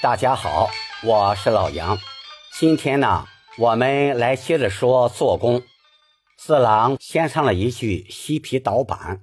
大家好，我是老杨。今天呢，我们来接着说做工。四郎先唱了一句嬉皮导板。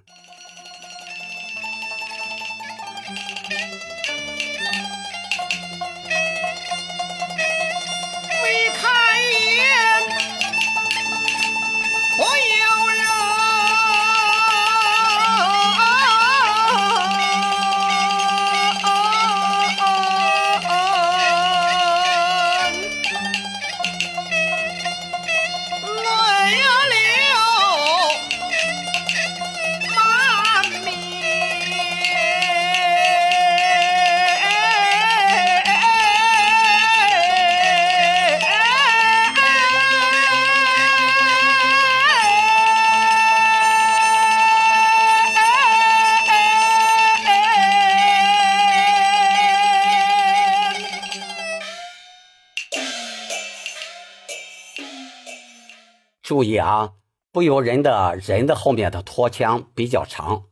注意啊，不由人的人的后面的拖腔比较长，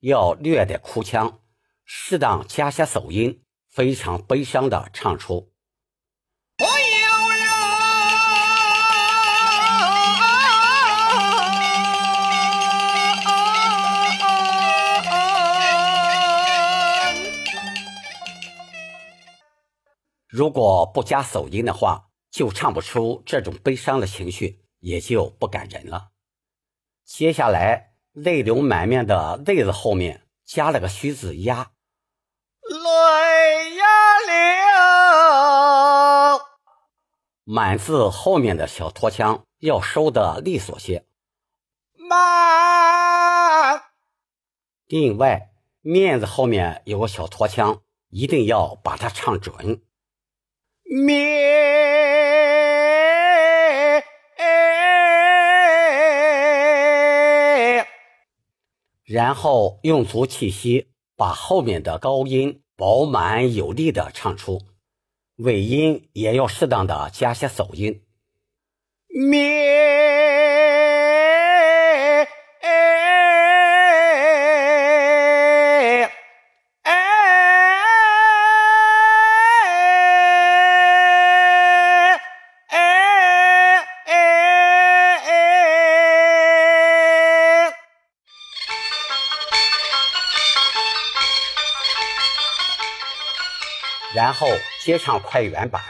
要略带哭腔，适当加些走音，非常悲伤的唱出。如果不加手音的话，就唱不出这种悲伤的情绪。也就不感人了。接下来，泪流满面的“泪”字后面加了个虚字“压”，泪呀流。满字后面的小拖腔要收的利索些。满。另外，面子后面有个小拖腔，一定要把它唱准。面。然后用足气息，把后面的高音饱满有力的唱出，尾音也要适当的加些走音。然后接上快原版，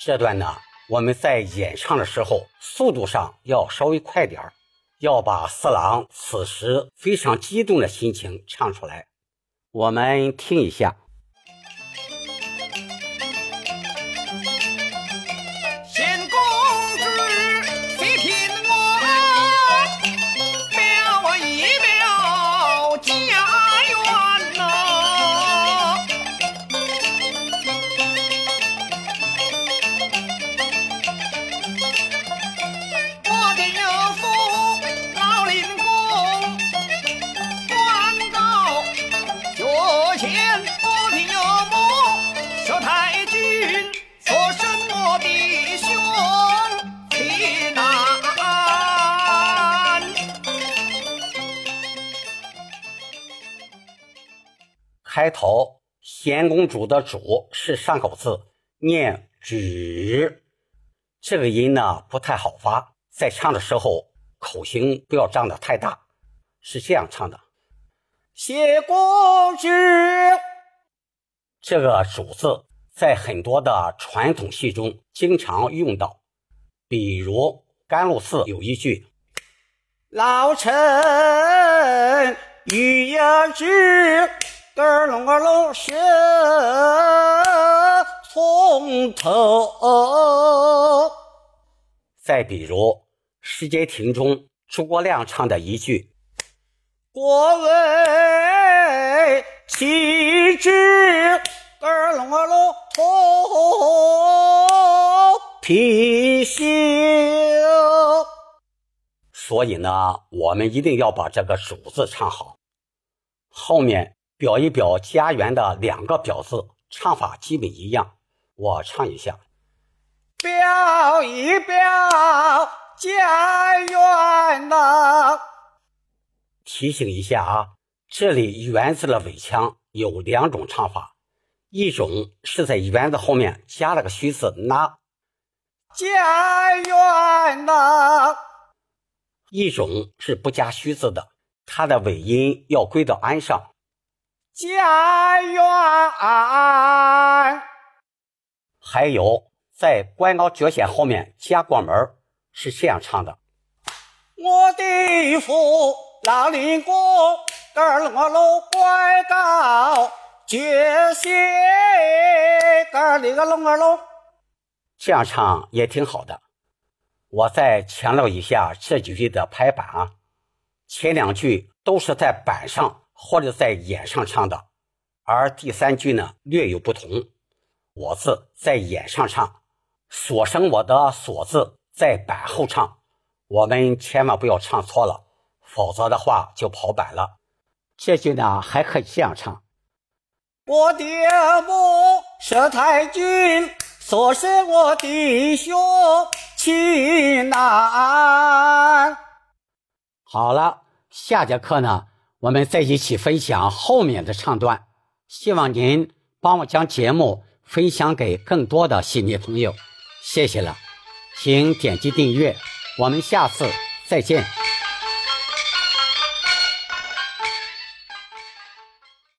这段呢，我们在演唱的时候速度上要稍微快点儿，要把四郎此时非常激动的心情唱出来。我们听一下。开头，贤公主的“主”是上口字，念“止”，这个音呢不太好发，在唱的时候口型不要张得太大，是这样唱的：“谢公主。”这个“主”字在很多的传统戏中经常用到，比如甘露寺有一句：“老臣欲要知。”儿龙儿龙学从头。再比如《诗经亭》中诸葛亮唱的一句：“国为其志，儿龙儿龙同貔貅。”所以呢，我们一定要把这个“主”字唱好，后面。表一表家园的两个表字，唱法基本一样。我唱一下：表一表家园呐。提醒一下啊，这里“园”字的尾腔有两种唱法，一种是在园子后面加了个虚字“那”，家园呐；一种是不加虚字的，它的尾音要归到安上，家园。还有在关高绝险后面加过门，是这样唱的：我的父老林公，儿我路关高。绝写个里个龙儿龙，这样唱也挺好的。我再强调一下这几句的拍板啊，前两句都是在板上或者在眼上唱的，而第三句呢略有不同。我字在眼上唱，所生我的所字在板后唱，我们千万不要唱错了，否则的话就跑板了。这句呢还可以这样唱。我爹母是太君，所生我弟兄亲难。好了，下节课呢，我们再一起分享后面的唱段。希望您帮我将节目分享给更多的戏迷朋友，谢谢了，请点击订阅，我们下次再见。